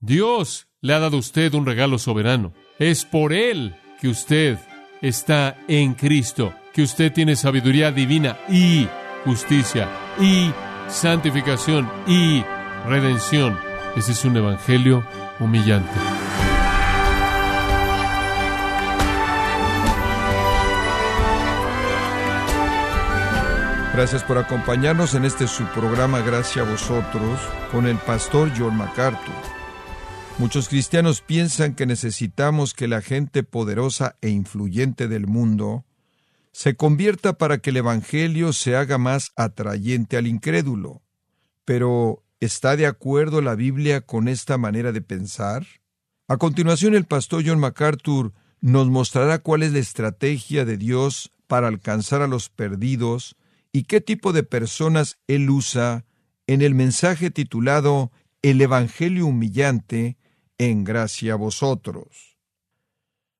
Dios le ha dado a usted un regalo soberano. Es por Él que usted está en Cristo, que usted tiene sabiduría divina y justicia y santificación y redención. Ese es un evangelio humillante. Gracias por acompañarnos en este su programa Gracias a vosotros con el pastor John MacArthur. Muchos cristianos piensan que necesitamos que la gente poderosa e influyente del mundo se convierta para que el Evangelio se haga más atrayente al incrédulo. Pero, ¿está de acuerdo la Biblia con esta manera de pensar? A continuación, el pastor John MacArthur nos mostrará cuál es la estrategia de Dios para alcanzar a los perdidos y qué tipo de personas él usa en el mensaje titulado El Evangelio humillante en gracia a vosotros.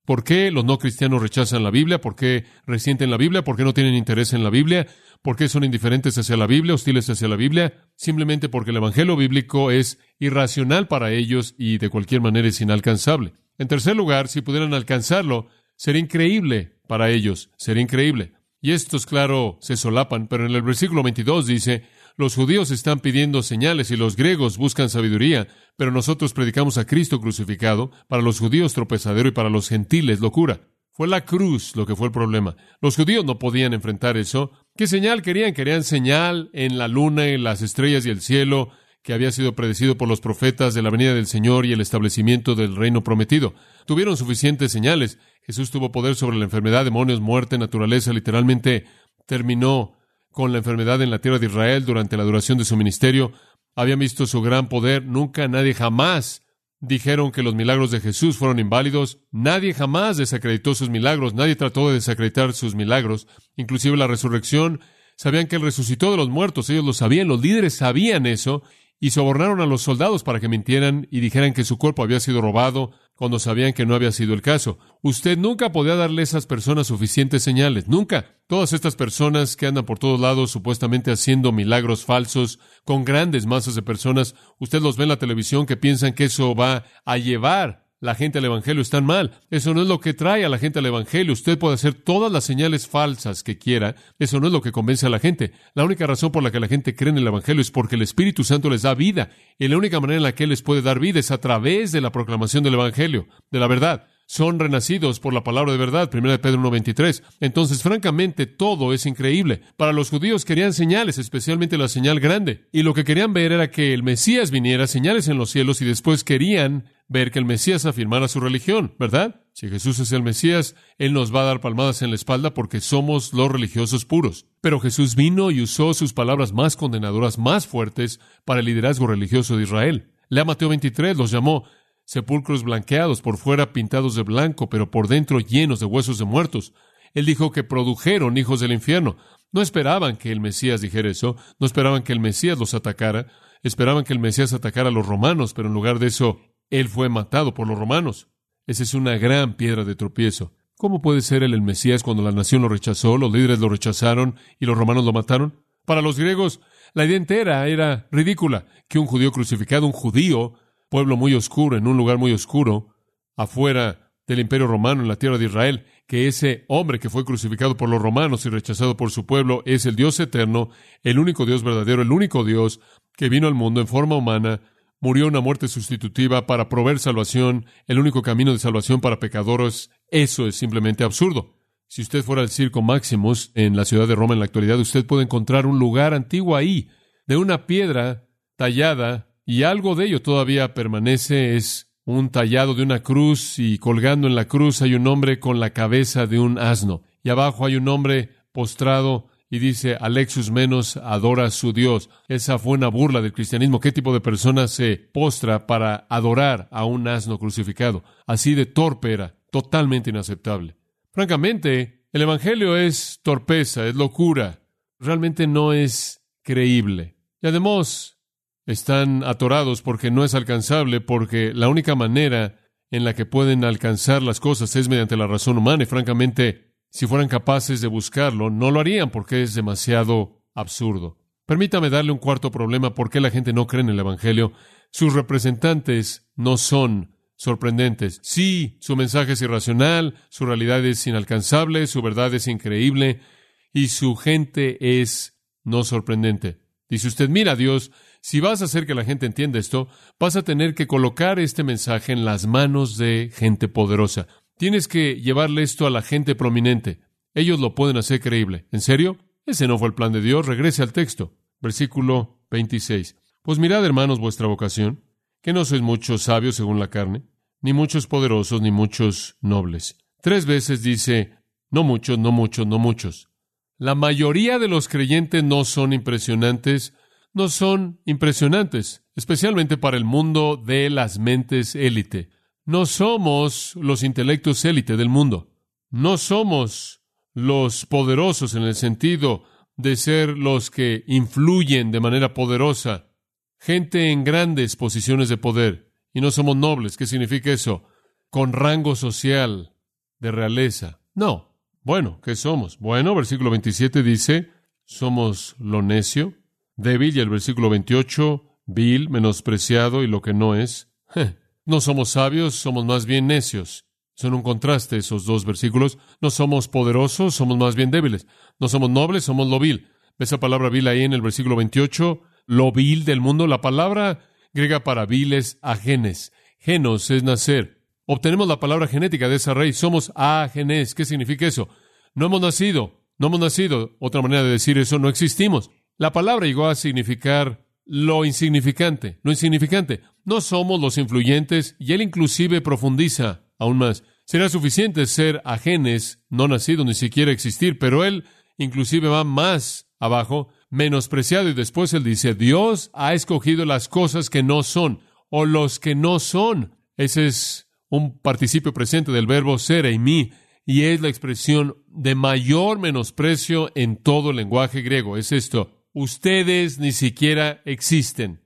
¿Por qué los no cristianos rechazan la Biblia? ¿Por qué resienten la Biblia? ¿Por qué no tienen interés en la Biblia? ¿Por qué son indiferentes hacia la Biblia, hostiles hacia la Biblia? Simplemente porque el Evangelio bíblico es irracional para ellos y de cualquier manera es inalcanzable. En tercer lugar, si pudieran alcanzarlo, sería increíble para ellos, sería increíble. Y estos, claro, se solapan, pero en el versículo 22 dice, los judíos están pidiendo señales y los griegos buscan sabiduría, pero nosotros predicamos a Cristo crucificado, para los judíos tropezadero y para los gentiles locura. Fue la cruz lo que fue el problema. Los judíos no podían enfrentar eso. ¿Qué señal querían? Querían señal en la luna, en las estrellas y el cielo, que había sido predecido por los profetas de la venida del Señor y el establecimiento del reino prometido. Tuvieron suficientes señales. Jesús tuvo poder sobre la enfermedad, demonios, muerte, naturaleza, literalmente terminó con la enfermedad en la tierra de Israel durante la duración de su ministerio. Habían visto su gran poder. Nunca, nadie jamás dijeron que los milagros de Jesús fueron inválidos. Nadie jamás desacreditó sus milagros. Nadie trató de desacreditar sus milagros. Inclusive la resurrección. Sabían que Él resucitó de los muertos. Ellos lo sabían. Los líderes sabían eso y sobornaron a los soldados para que mintieran y dijeran que su cuerpo había sido robado cuando sabían que no había sido el caso. Usted nunca podía darle a esas personas suficientes señales, nunca. Todas estas personas que andan por todos lados supuestamente haciendo milagros falsos con grandes masas de personas, usted los ve en la televisión que piensan que eso va a llevar la gente al Evangelio están mal. Eso no es lo que trae a la gente al Evangelio. Usted puede hacer todas las señales falsas que quiera. Eso no es lo que convence a la gente. La única razón por la que la gente cree en el Evangelio es porque el Espíritu Santo les da vida. Y la única manera en la que les puede dar vida es a través de la proclamación del Evangelio, de la verdad son renacidos por la palabra de verdad, 1 Pedro 1.23. Entonces, francamente, todo es increíble. Para los judíos querían señales, especialmente la señal grande. Y lo que querían ver era que el Mesías viniera, señales en los cielos, y después querían ver que el Mesías afirmara su religión, ¿verdad? Si Jesús es el Mesías, Él nos va a dar palmadas en la espalda porque somos los religiosos puros. Pero Jesús vino y usó sus palabras más condenadoras, más fuertes, para el liderazgo religioso de Israel. Lea Mateo 23, los llamó sepulcros blanqueados, por fuera pintados de blanco, pero por dentro llenos de huesos de muertos. Él dijo que produjeron hijos del infierno. No esperaban que el Mesías dijera eso, no esperaban que el Mesías los atacara, esperaban que el Mesías atacara a los romanos, pero en lugar de eso, él fue matado por los romanos. Esa es una gran piedra de tropiezo. ¿Cómo puede ser él el Mesías cuando la nación lo rechazó, los líderes lo rechazaron y los romanos lo mataron? Para los griegos, la idea entera era ridícula, que un judío crucificado, un judío, pueblo muy oscuro, en un lugar muy oscuro, afuera del imperio romano, en la tierra de Israel, que ese hombre que fue crucificado por los romanos y rechazado por su pueblo es el Dios eterno, el único Dios verdadero, el único Dios que vino al mundo en forma humana, murió una muerte sustitutiva para proveer salvación, el único camino de salvación para pecadores, eso es simplemente absurdo. Si usted fuera al Circo Maximus en la ciudad de Roma en la actualidad, usted puede encontrar un lugar antiguo ahí, de una piedra tallada y algo de ello todavía permanece, es un tallado de una cruz y colgando en la cruz hay un hombre con la cabeza de un asno y abajo hay un hombre postrado y dice Alexus menos adora a su Dios. Esa fue una burla del cristianismo. ¿Qué tipo de persona se postra para adorar a un asno crucificado? Así de torpe era, totalmente inaceptable. Francamente, el Evangelio es torpeza, es locura, realmente no es creíble. Y además, están atorados porque no es alcanzable, porque la única manera en la que pueden alcanzar las cosas es mediante la razón humana y francamente, si fueran capaces de buscarlo, no lo harían porque es demasiado absurdo. Permítame darle un cuarto problema por qué la gente no cree en el Evangelio. sus representantes no son sorprendentes. Sí, su mensaje es irracional, su realidad es inalcanzable, su verdad es increíble y su gente es no sorprendente. Dice usted, mira Dios, si vas a hacer que la gente entienda esto, vas a tener que colocar este mensaje en las manos de gente poderosa. Tienes que llevarle esto a la gente prominente. Ellos lo pueden hacer creíble. ¿En serio? Ese no fue el plan de Dios. Regrese al texto. Versículo 26. Pues mirad, hermanos, vuestra vocación, que no sois muchos sabios según la carne, ni muchos poderosos, ni muchos nobles. Tres veces dice, no muchos, no muchos, no muchos. La mayoría de los creyentes no son impresionantes, no son impresionantes, especialmente para el mundo de las mentes élite. No somos los intelectos élite del mundo. No somos los poderosos en el sentido de ser los que influyen de manera poderosa, gente en grandes posiciones de poder y no somos nobles. ¿Qué significa eso? Con rango social de realeza. No. Bueno, ¿qué somos? Bueno, versículo 27 dice, somos lo necio, débil, y el versículo 28, vil, menospreciado y lo que no es. No somos sabios, somos más bien necios. Son un contraste esos dos versículos. No somos poderosos, somos más bien débiles. No somos nobles, somos lo vil. ¿Ves esa palabra vil ahí en el versículo 28? Lo vil del mundo. La palabra griega para viles, agenes. Genos es nacer. Obtenemos la palabra genética de esa raíz. Somos agenes. ¿Qué significa eso? No hemos nacido. No hemos nacido. Otra manera de decir eso, no existimos. La palabra llegó a significar lo insignificante, lo insignificante. No somos los influyentes y él inclusive profundiza aún más. Será suficiente ser ajenes, no nacido ni siquiera existir, pero él inclusive va más abajo menospreciado y después él dice, Dios ha escogido las cosas que no son o los que no son. Ese es un participio presente del verbo ser y mí y es la expresión de mayor menosprecio en todo el lenguaje griego. Es esto, ustedes ni siquiera existen.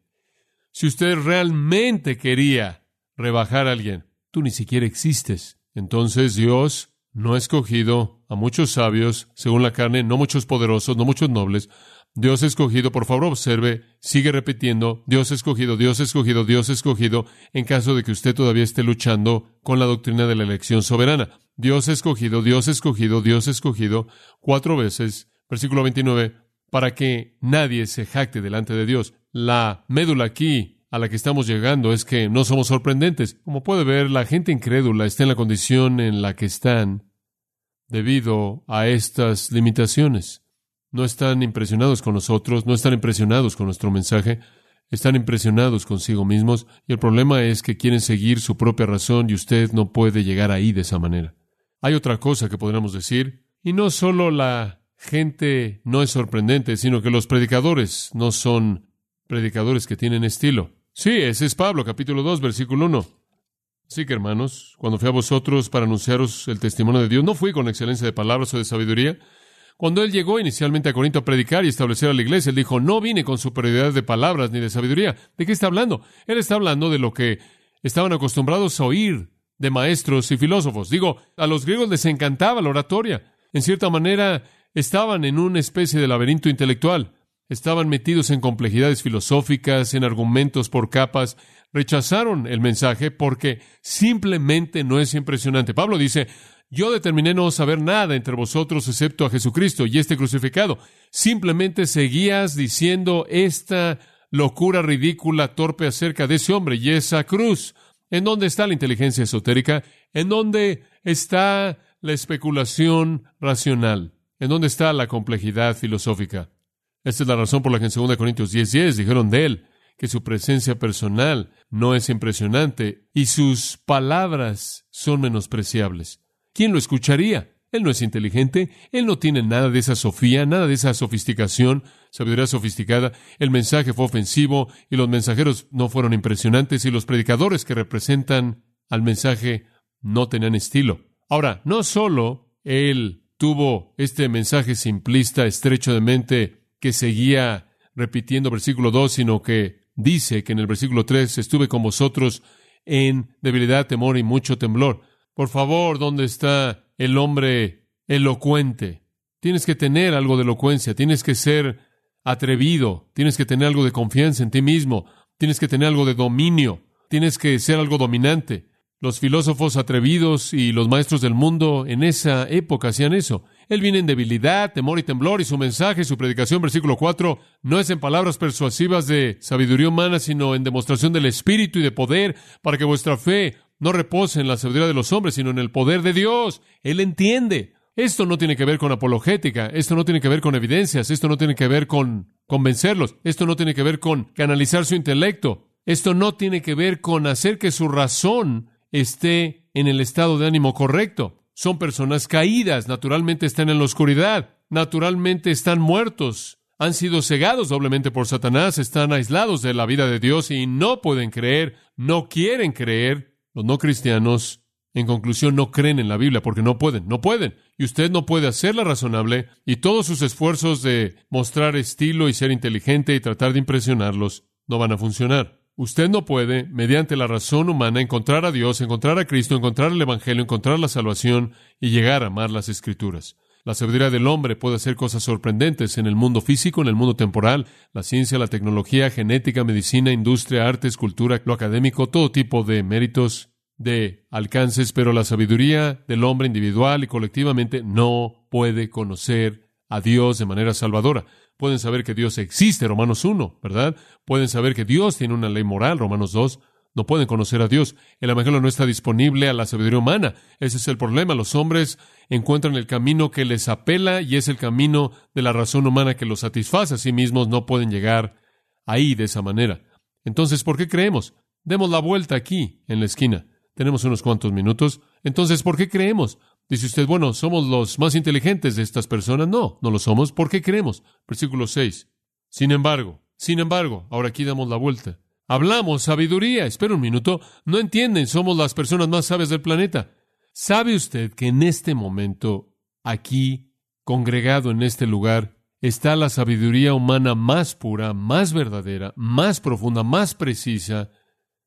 Si usted realmente quería rebajar a alguien, tú ni siquiera existes. Entonces Dios no ha escogido a muchos sabios, según la carne, no muchos poderosos, no muchos nobles, Dios escogido, por favor observe, sigue repitiendo, Dios escogido, Dios escogido, Dios escogido, en caso de que usted todavía esté luchando con la doctrina de la elección soberana. Dios escogido, Dios escogido, Dios escogido, cuatro veces, versículo 29, para que nadie se jacte delante de Dios. La médula aquí a la que estamos llegando es que no somos sorprendentes. Como puede ver, la gente incrédula está en la condición en la que están debido a estas limitaciones no están impresionados con nosotros, no están impresionados con nuestro mensaje, están impresionados consigo mismos y el problema es que quieren seguir su propia razón y usted no puede llegar ahí de esa manera. Hay otra cosa que podríamos decir, y no solo la gente no es sorprendente, sino que los predicadores no son predicadores que tienen estilo. Sí, ese es Pablo, capítulo 2, versículo 1. Así que, hermanos, cuando fui a vosotros para anunciaros el testimonio de Dios, no fui con excelencia de palabras o de sabiduría, cuando él llegó inicialmente a Corinto a predicar y establecer a la iglesia, él dijo, no vine con superioridad de palabras ni de sabiduría. ¿De qué está hablando? Él está hablando de lo que estaban acostumbrados a oír de maestros y filósofos. Digo, a los griegos les encantaba la oratoria. En cierta manera, estaban en una especie de laberinto intelectual. Estaban metidos en complejidades filosóficas, en argumentos por capas. Rechazaron el mensaje porque simplemente no es impresionante. Pablo dice, yo determiné no saber nada entre vosotros excepto a Jesucristo y este crucificado. Simplemente seguías diciendo esta locura ridícula, torpe acerca de ese hombre y esa cruz. ¿En dónde está la inteligencia esotérica? ¿En dónde está la especulación racional? ¿En dónde está la complejidad filosófica? Esta es la razón por la que en 2 Corintios 10, 10 dijeron de él que su presencia personal no es impresionante y sus palabras son menospreciables. ¿quién lo escucharía? Él no es inteligente, él no tiene nada de esa sofía, nada de esa sofisticación, sabiduría sofisticada. El mensaje fue ofensivo y los mensajeros no fueron impresionantes y los predicadores que representan al mensaje no tenían estilo. Ahora, no solo él tuvo este mensaje simplista, estrecho de mente, que seguía repitiendo versículo 2, sino que dice que en el versículo 3 estuve con vosotros en debilidad, temor y mucho temblor. Por favor, ¿dónde está el hombre elocuente? Tienes que tener algo de elocuencia, tienes que ser atrevido, tienes que tener algo de confianza en ti mismo, Tienes que tener algo de dominio. Tienes que ser algo dominante. Los filósofos atrevidos y los maestros del mundo en esa época hacían eso. Él viene en debilidad, temor y temblor, y su mensaje, su predicación, versículo 4, no es en palabras persuasivas de sabiduría humana, sino en demostración del Espíritu y de poder, para que vuestra fe no repose en la sabiduría de los hombres, sino en el poder de Dios. Él entiende. Esto no tiene que ver con apologética, esto no tiene que ver con evidencias, esto no tiene que ver con convencerlos, esto no tiene que ver con canalizar su intelecto, esto no tiene que ver con hacer que su razón esté en el estado de ánimo correcto. Son personas caídas, naturalmente están en la oscuridad, naturalmente están muertos, han sido cegados doblemente por Satanás, están aislados de la vida de Dios y no pueden creer, no quieren creer. Los no cristianos, en conclusión, no creen en la Biblia porque no pueden, no pueden. Y usted no puede hacerla razonable y todos sus esfuerzos de mostrar estilo y ser inteligente y tratar de impresionarlos no van a funcionar. Usted no puede, mediante la razón humana, encontrar a Dios, encontrar a Cristo, encontrar el Evangelio, encontrar la salvación y llegar a amar las Escrituras. La sabiduría del hombre puede hacer cosas sorprendentes en el mundo físico, en el mundo temporal, la ciencia, la tecnología, genética, medicina, industria, artes, cultura, lo académico, todo tipo de méritos, de alcances, pero la sabiduría del hombre individual y colectivamente no puede conocer a Dios de manera salvadora. Pueden saber que Dios existe, Romanos 1, ¿verdad? Pueden saber que Dios tiene una ley moral, Romanos 2. No pueden conocer a Dios. El Evangelio no está disponible a la sabiduría humana. Ese es el problema. Los hombres encuentran el camino que les apela y es el camino de la razón humana que los satisface. A sí mismos no pueden llegar ahí de esa manera. Entonces, ¿por qué creemos? Demos la vuelta aquí, en la esquina. Tenemos unos cuantos minutos. Entonces, ¿por qué creemos? Dice usted, bueno, somos los más inteligentes de estas personas. No, no lo somos. ¿Por qué creemos? Versículo 6. Sin embargo, sin embargo, ahora aquí damos la vuelta. Hablamos sabiduría. Espera un minuto. No entienden, somos las personas más sabias del planeta. ¿Sabe usted que en este momento, aquí, congregado en este lugar, está la sabiduría humana más pura, más verdadera, más profunda, más precisa,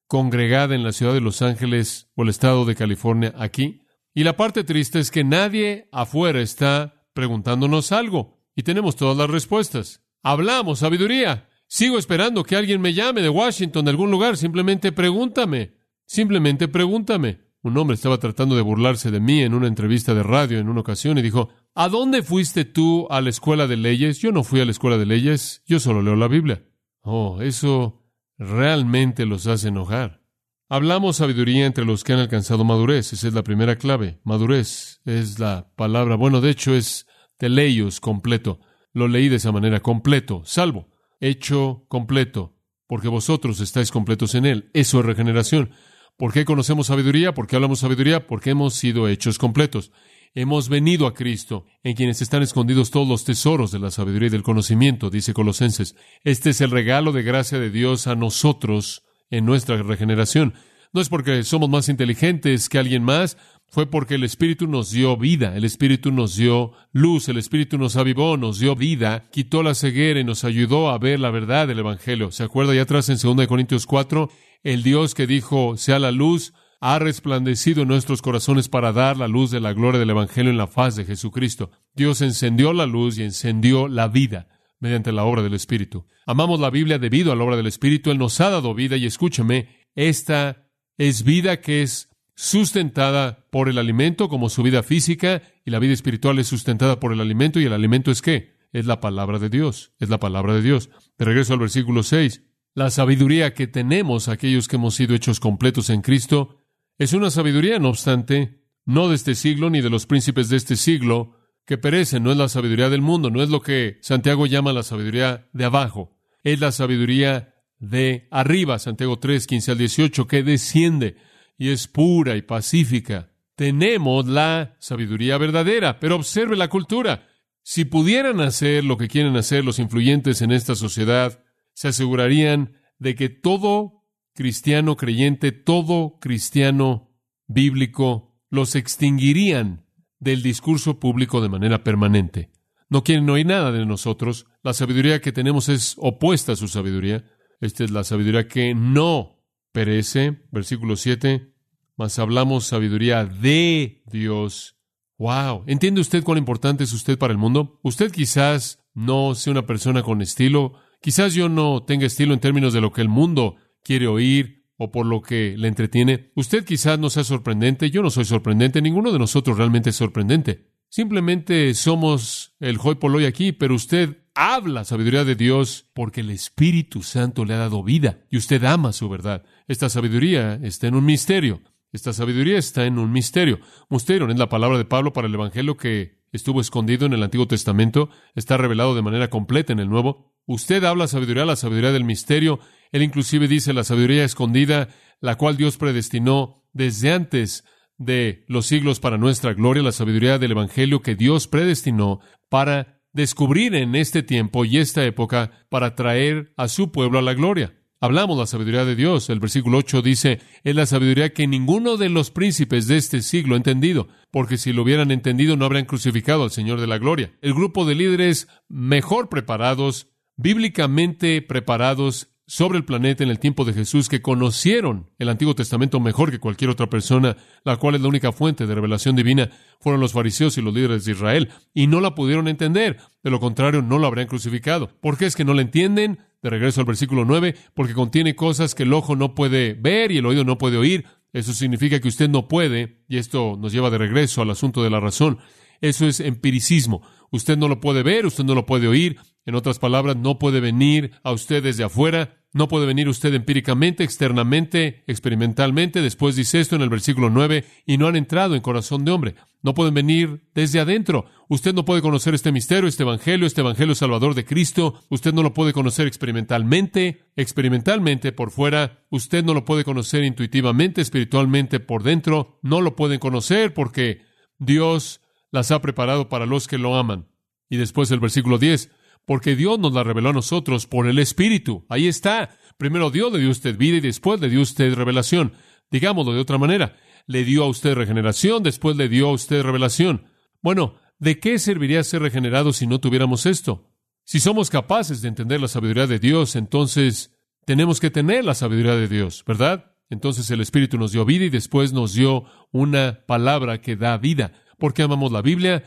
congregada en la ciudad de Los Ángeles o el estado de California aquí? Y la parte triste es que nadie afuera está preguntándonos algo y tenemos todas las respuestas. Hablamos sabiduría. Sigo esperando que alguien me llame de Washington, de algún lugar. Simplemente pregúntame. Simplemente pregúntame. Un hombre estaba tratando de burlarse de mí en una entrevista de radio en una ocasión y dijo, ¿A dónde fuiste tú a la escuela de leyes? Yo no fui a la escuela de leyes, yo solo leo la Biblia. Oh, eso realmente los hace enojar. Hablamos sabiduría entre los que han alcanzado madurez. Esa es la primera clave. Madurez es la palabra. Bueno, de hecho es teleios completo. Lo leí de esa manera. Completo. Salvo. Hecho completo. Porque vosotros estáis completos en Él. Eso es regeneración. ¿Por qué conocemos sabiduría? ¿Por qué hablamos sabiduría? Porque hemos sido hechos completos. Hemos venido a Cristo, en quienes están escondidos todos los tesoros de la sabiduría y del conocimiento, dice Colosenses. Este es el regalo de gracia de Dios a nosotros en nuestra regeneración. No es porque somos más inteligentes que alguien más, fue porque el Espíritu nos dio vida, el Espíritu nos dio luz, el Espíritu nos avivó, nos dio vida, quitó la ceguera y nos ayudó a ver la verdad del Evangelio. ¿Se acuerda ya atrás en 2 Corintios 4? El Dios que dijo, sea la luz, ha resplandecido en nuestros corazones para dar la luz de la gloria del Evangelio en la faz de Jesucristo. Dios encendió la luz y encendió la vida mediante la obra del Espíritu. Amamos la Biblia debido a la obra del Espíritu. Él nos ha dado vida y escúcheme, esta es vida que es sustentada por el alimento como su vida física y la vida espiritual es sustentada por el alimento y el alimento es qué? Es la palabra de Dios, es la palabra de Dios. De regreso al versículo 6. La sabiduría que tenemos aquellos que hemos sido hechos completos en Cristo es una sabiduría, no obstante, no de este siglo ni de los príncipes de este siglo, que perece, no es la sabiduría del mundo, no es lo que Santiago llama la sabiduría de abajo, es la sabiduría de arriba, Santiago 3, 15 al 18, que desciende y es pura y pacífica. Tenemos la sabiduría verdadera, pero observe la cultura. Si pudieran hacer lo que quieren hacer los influyentes en esta sociedad, se asegurarían de que todo cristiano creyente, todo cristiano bíblico, los extinguirían del discurso público de manera permanente. No quieren oír nada de nosotros. La sabiduría que tenemos es opuesta a su sabiduría. Esta es la sabiduría que no perece. Versículo 7. Mas hablamos sabiduría de Dios. Wow. ¿Entiende usted cuán importante es usted para el mundo? Usted quizás no sea una persona con estilo Quizás yo no tenga estilo en términos de lo que el mundo quiere oír o por lo que le entretiene. Usted quizás no sea sorprendente, yo no soy sorprendente, ninguno de nosotros realmente es sorprendente. Simplemente somos el hoy por hoy aquí, pero usted habla sabiduría de Dios porque el Espíritu Santo le ha dado vida y usted ama su verdad. Esta sabiduría está en un misterio. Esta sabiduría está en un misterio. Misterio es la palabra de Pablo para el Evangelio que estuvo escondido en el Antiguo Testamento, está revelado de manera completa en el Nuevo. Usted habla sabiduría, la sabiduría del misterio. Él inclusive dice la sabiduría escondida, la cual Dios predestinó desde antes de los siglos para nuestra gloria, la sabiduría del Evangelio que Dios predestinó para descubrir en este tiempo y esta época para traer a su pueblo a la gloria. Hablamos la sabiduría de Dios. El versículo 8 dice, es la sabiduría que ninguno de los príncipes de este siglo ha entendido, porque si lo hubieran entendido no habrían crucificado al Señor de la Gloria. El grupo de líderes mejor preparados, bíblicamente preparados, sobre el planeta en el tiempo de Jesús que conocieron el Antiguo Testamento mejor que cualquier otra persona, la cual es la única fuente de revelación divina, fueron los fariseos y los líderes de Israel, y no la pudieron entender. De lo contrario, no lo habrían crucificado. ¿Por qué es que no la entienden? De regreso al versículo 9, porque contiene cosas que el ojo no puede ver y el oído no puede oír. Eso significa que usted no puede, y esto nos lleva de regreso al asunto de la razón. Eso es empiricismo. Usted no lo puede ver, usted no lo puede oír. En otras palabras, no puede venir a usted desde afuera no puede venir usted empíricamente, externamente, experimentalmente. Después dice esto en el versículo 9, y no han entrado en corazón de hombre. No pueden venir desde adentro. Usted no puede conocer este misterio, este evangelio, este evangelio salvador de Cristo. Usted no lo puede conocer experimentalmente, experimentalmente por fuera. Usted no lo puede conocer intuitivamente, espiritualmente por dentro. No lo pueden conocer porque Dios las ha preparado para los que lo aman. Y después el versículo 10, porque Dios nos la reveló a nosotros por el Espíritu. Ahí está. Primero Dios le dio a usted vida y después le dio a usted revelación. Digámoslo de otra manera. Le dio a usted regeneración, después le dio a usted revelación. Bueno, ¿de qué serviría ser regenerado si no tuviéramos esto? Si somos capaces de entender la sabiduría de Dios, entonces tenemos que tener la sabiduría de Dios, ¿verdad? Entonces el Espíritu nos dio vida y después nos dio una palabra que da vida. ¿Por qué amamos la Biblia?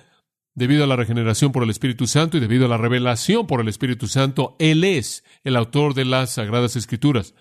Debido a la regeneración por el Espíritu Santo y debido a la revelación por el Espíritu Santo, Él es el autor de las Sagradas Escrituras.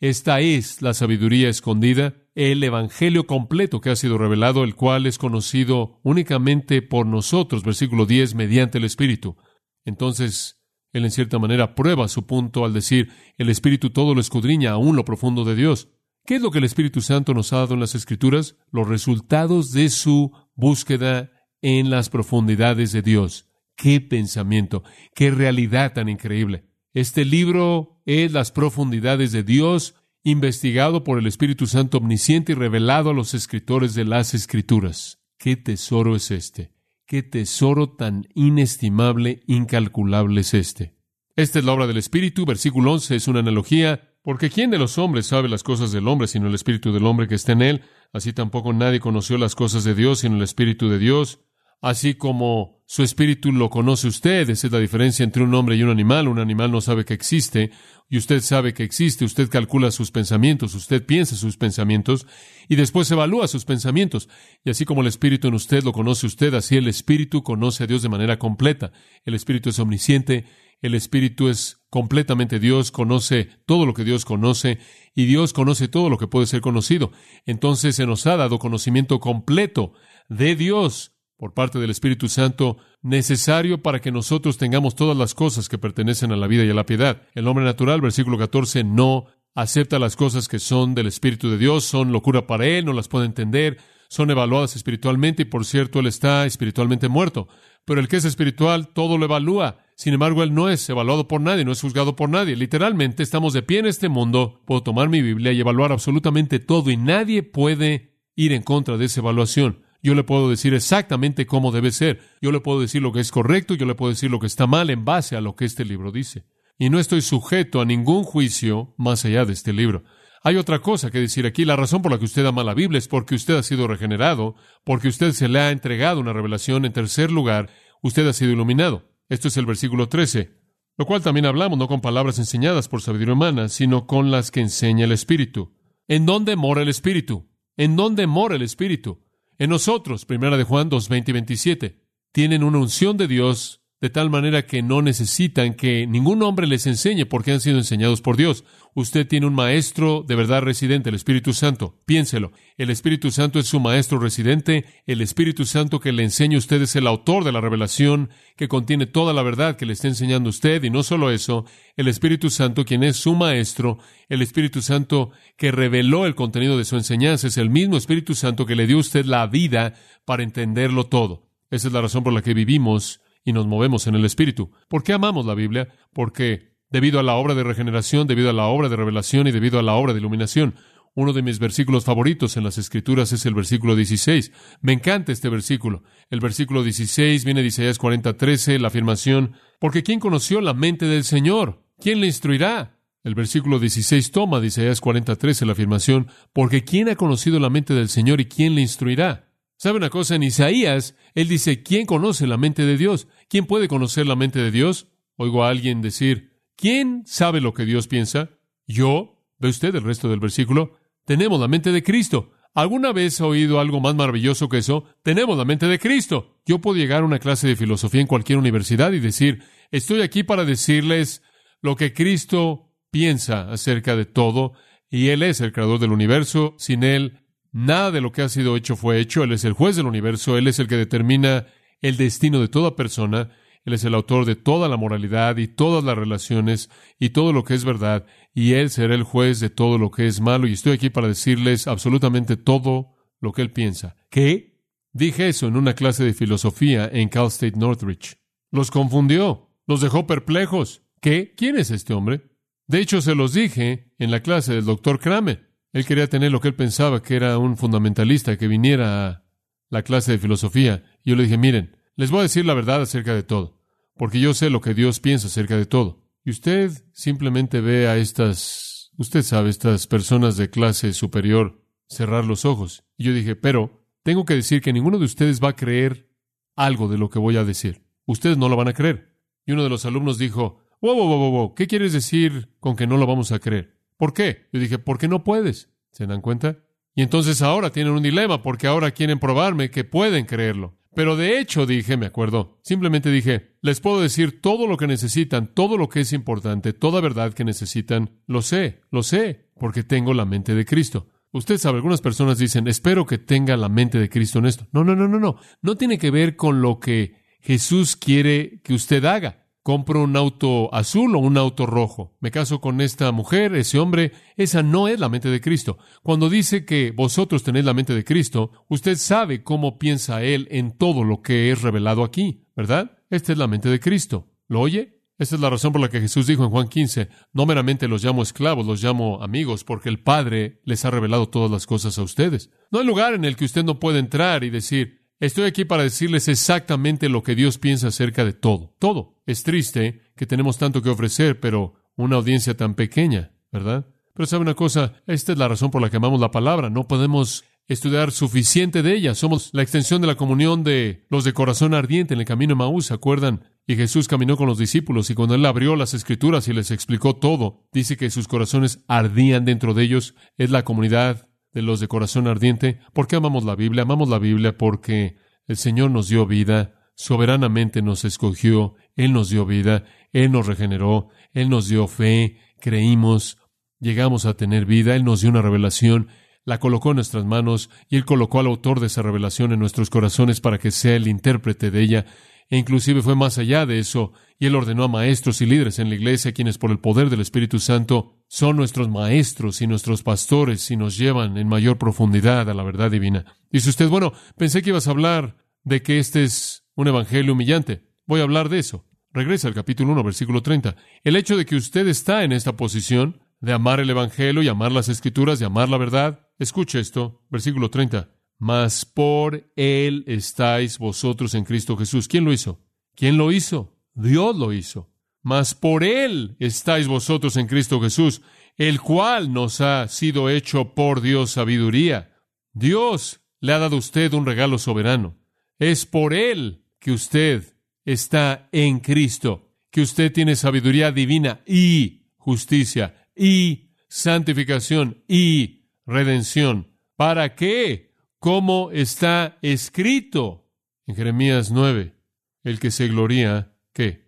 Esta es la sabiduría escondida, el Evangelio completo que ha sido revelado, el cual es conocido únicamente por nosotros, versículo 10, mediante el Espíritu. Entonces, Él en cierta manera prueba su punto al decir, el Espíritu todo lo escudriña aún lo profundo de Dios. ¿Qué es lo que el Espíritu Santo nos ha dado en las Escrituras? Los resultados de su búsqueda en las profundidades de Dios. ¡Qué pensamiento! ¡Qué realidad tan increíble! Este libro es las profundidades de Dios, investigado por el Espíritu Santo omnisciente y revelado a los escritores de las Escrituras. ¡Qué tesoro es este! ¡Qué tesoro tan inestimable, incalculable es este! Esta es la obra del Espíritu, versículo 11 es una analogía, porque ¿quién de los hombres sabe las cosas del hombre sino el Espíritu del hombre que está en él? Así tampoco nadie conoció las cosas de Dios sino el Espíritu de Dios así como su espíritu lo conoce usted. Esa es la diferencia entre un hombre y un animal. Un animal no sabe que existe y usted sabe que existe. Usted calcula sus pensamientos, usted piensa sus pensamientos y después evalúa sus pensamientos. Y así como el espíritu en usted lo conoce usted, así el espíritu conoce a Dios de manera completa. El espíritu es omnisciente, el espíritu es completamente Dios, conoce todo lo que Dios conoce y Dios conoce todo lo que puede ser conocido. Entonces se nos ha dado conocimiento completo de Dios por parte del Espíritu Santo necesario para que nosotros tengamos todas las cosas que pertenecen a la vida y a la piedad. El hombre natural, versículo 14, no acepta las cosas que son del Espíritu de Dios, son locura para él, no las puede entender, son evaluadas espiritualmente y por cierto él está espiritualmente muerto. Pero el que es espiritual todo lo evalúa. Sin embargo, él no es evaluado por nadie, no es juzgado por nadie. Literalmente estamos de pie en este mundo, puedo tomar mi Biblia y evaluar absolutamente todo y nadie puede ir en contra de esa evaluación. Yo le puedo decir exactamente cómo debe ser. Yo le puedo decir lo que es correcto, yo le puedo decir lo que está mal en base a lo que este libro dice. Y no estoy sujeto a ningún juicio más allá de este libro. Hay otra cosa que decir aquí. La razón por la que usted ama la Biblia es porque usted ha sido regenerado, porque usted se le ha entregado una revelación. En tercer lugar, usted ha sido iluminado. Esto es el versículo 13. Lo cual también hablamos no con palabras enseñadas por sabiduría humana, sino con las que enseña el Espíritu. ¿En dónde mora el Espíritu? ¿En dónde mora el Espíritu? En nosotros, primera de Juan 2, 20 y 27, tienen una unción de Dios de tal manera que no necesitan que ningún hombre les enseñe porque han sido enseñados por Dios. Usted tiene un maestro de verdad residente, el Espíritu Santo. Piénselo. El Espíritu Santo es su maestro residente. El Espíritu Santo que le enseña a usted es el autor de la revelación que contiene toda la verdad que le está enseñando usted. Y no solo eso, el Espíritu Santo, quien es su maestro, el Espíritu Santo que reveló el contenido de su enseñanza, es el mismo Espíritu Santo que le dio a usted la vida para entenderlo todo. Esa es la razón por la que vivimos y nos movemos en el Espíritu. ¿Por qué amamos la Biblia? Porque debido a la obra de regeneración, debido a la obra de revelación y debido a la obra de iluminación. Uno de mis versículos favoritos en las Escrituras es el versículo 16. Me encanta este versículo. El versículo 16 viene de Isaías 40, 13, la afirmación, porque ¿quién conoció la mente del Señor? ¿Quién le instruirá? El versículo 16 toma de Isaías 40, 13 la afirmación, porque ¿quién ha conocido la mente del Señor y quién le instruirá? ¿Sabe una cosa? En Isaías, él dice, ¿quién conoce la mente de Dios? ¿Quién puede conocer la mente de Dios? Oigo a alguien decir, ¿quién sabe lo que Dios piensa? Yo. ¿Ve usted el resto del versículo? Tenemos la mente de Cristo. ¿Alguna vez ha oído algo más maravilloso que eso? Tenemos la mente de Cristo. Yo puedo llegar a una clase de filosofía en cualquier universidad y decir, estoy aquí para decirles lo que Cristo piensa acerca de todo, y Él es el creador del universo. Sin Él, Nada de lo que ha sido hecho fue hecho. Él es el juez del universo. Él es el que determina el destino de toda persona. Él es el autor de toda la moralidad y todas las relaciones y todo lo que es verdad. Y Él será el juez de todo lo que es malo. Y estoy aquí para decirles absolutamente todo lo que Él piensa. ¿Qué? Dije eso en una clase de filosofía en Cal State Northridge. Los confundió. Los dejó perplejos. ¿Qué? ¿Quién es este hombre? De hecho, se los dije en la clase del doctor Kramer. Él quería tener lo que él pensaba que era un fundamentalista que viniera a la clase de filosofía. Y yo le dije, miren, les voy a decir la verdad acerca de todo, porque yo sé lo que Dios piensa acerca de todo. Y usted simplemente ve a estas, usted sabe, estas personas de clase superior cerrar los ojos. Y yo dije, pero tengo que decir que ninguno de ustedes va a creer algo de lo que voy a decir. Ustedes no lo van a creer. Y uno de los alumnos dijo, wow, wow, wow, wow, ¿qué quieres decir con que no lo vamos a creer? ¿Por qué? Yo dije, ¿por qué no puedes? ¿Se dan cuenta? Y entonces ahora tienen un dilema porque ahora quieren probarme que pueden creerlo. Pero de hecho dije, me acuerdo, simplemente dije, les puedo decir todo lo que necesitan, todo lo que es importante, toda verdad que necesitan, lo sé, lo sé, porque tengo la mente de Cristo. Usted sabe, algunas personas dicen, espero que tenga la mente de Cristo en esto. No, no, no, no, no. No tiene que ver con lo que Jesús quiere que usted haga compro un auto azul o un auto rojo. Me caso con esta mujer, ese hombre, esa no es la mente de Cristo. Cuando dice que vosotros tenéis la mente de Cristo, usted sabe cómo piensa Él en todo lo que es revelado aquí, ¿verdad? Esta es la mente de Cristo. ¿Lo oye? Esta es la razón por la que Jesús dijo en Juan 15, no meramente los llamo esclavos, los llamo amigos, porque el Padre les ha revelado todas las cosas a ustedes. No hay lugar en el que usted no pueda entrar y decir, Estoy aquí para decirles exactamente lo que Dios piensa acerca de todo. Todo. Es triste que tenemos tanto que ofrecer, pero una audiencia tan pequeña, ¿verdad? Pero sabe una cosa, esta es la razón por la que amamos la palabra. No podemos estudiar suficiente de ella. Somos la extensión de la comunión de los de corazón ardiente en el camino de Maús, ¿se acuerdan? Y Jesús caminó con los discípulos y cuando él abrió las escrituras y les explicó todo, dice que sus corazones ardían dentro de ellos. Es la comunidad de los de corazón ardiente. ¿Por qué amamos la Biblia? Amamos la Biblia porque el Señor nos dio vida, soberanamente nos escogió, Él nos dio vida, Él nos regeneró, Él nos dio fe, creímos, llegamos a tener vida, Él nos dio una revelación, la colocó en nuestras manos y Él colocó al autor de esa revelación en nuestros corazones para que sea el intérprete de ella e inclusive fue más allá de eso, y él ordenó a maestros y líderes en la iglesia, quienes por el poder del Espíritu Santo son nuestros maestros y nuestros pastores y nos llevan en mayor profundidad a la verdad divina. Dice usted, bueno, pensé que ibas a hablar de que este es un evangelio humillante. Voy a hablar de eso. Regresa al capítulo 1, versículo 30. El hecho de que usted está en esta posición de amar el evangelio y amar las escrituras, y amar la verdad, escuche esto, versículo 30 mas por Él estáis vosotros en Cristo Jesús. ¿Quién lo hizo? ¿Quién lo hizo? Dios lo hizo. Mas por Él estáis vosotros en Cristo Jesús, el cual nos ha sido hecho por Dios sabiduría. Dios le ha dado a usted un regalo soberano. Es por Él que usted está en Cristo, que usted tiene sabiduría divina y justicia y santificación y redención. ¿Para qué? como está escrito en Jeremías 9. El que se gloría, ¿Qué?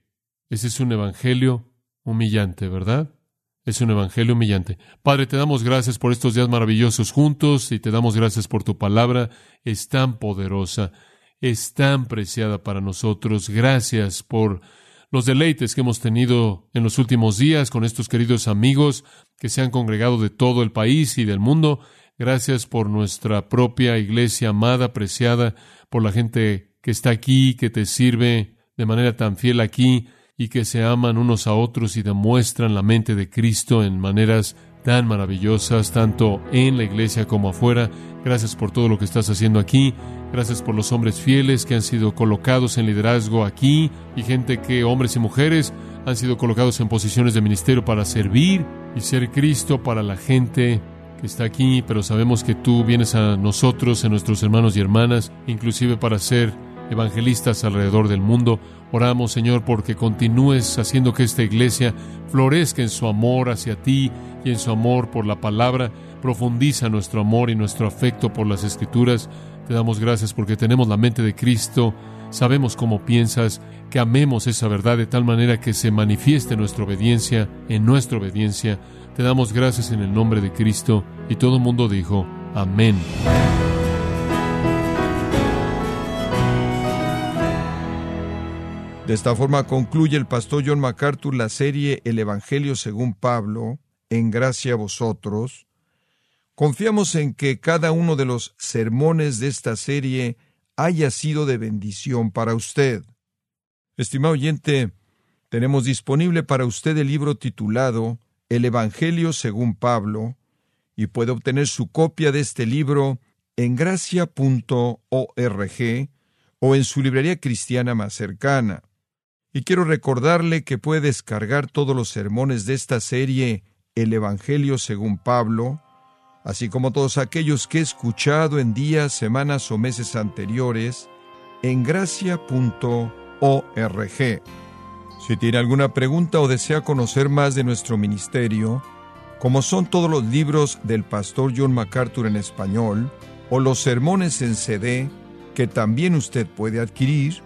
Ese es un evangelio humillante, ¿verdad? Es un evangelio humillante. Padre, te damos gracias por estos días maravillosos juntos y te damos gracias por tu palabra. Es tan poderosa, es tan preciada para nosotros. Gracias por los deleites que hemos tenido en los últimos días con estos queridos amigos que se han congregado de todo el país y del mundo. Gracias por nuestra propia iglesia amada, apreciada, por la gente que está aquí, que te sirve de manera tan fiel aquí y que se aman unos a otros y demuestran la mente de Cristo en maneras tan maravillosas, tanto en la iglesia como afuera. Gracias por todo lo que estás haciendo aquí. Gracias por los hombres fieles que han sido colocados en liderazgo aquí y gente que, hombres y mujeres, han sido colocados en posiciones de ministerio para servir y ser Cristo para la gente que está aquí, pero sabemos que tú vienes a nosotros, a nuestros hermanos y hermanas, inclusive para ser evangelistas alrededor del mundo. Oramos, Señor, porque continúes haciendo que esta iglesia florezca en su amor hacia ti y en su amor por la palabra. Profundiza nuestro amor y nuestro afecto por las escrituras. Te damos gracias porque tenemos la mente de Cristo, sabemos cómo piensas, que amemos esa verdad de tal manera que se manifieste nuestra obediencia en nuestra obediencia. Te damos gracias en el nombre de Cristo y todo el mundo dijo, amén. De esta forma concluye el pastor John MacArthur la serie El Evangelio según Pablo, en gracia a vosotros. Confiamos en que cada uno de los sermones de esta serie haya sido de bendición para usted. Estimado oyente, tenemos disponible para usted el libro titulado El Evangelio según Pablo, y puede obtener su copia de este libro en gracia.org o en su librería cristiana más cercana. Y quiero recordarle que puede descargar todos los sermones de esta serie El Evangelio según Pablo, así como todos aquellos que he escuchado en días, semanas o meses anteriores, en gracia.org. Si tiene alguna pregunta o desea conocer más de nuestro ministerio, como son todos los libros del pastor John MacArthur en español, o los sermones en CD, que también usted puede adquirir,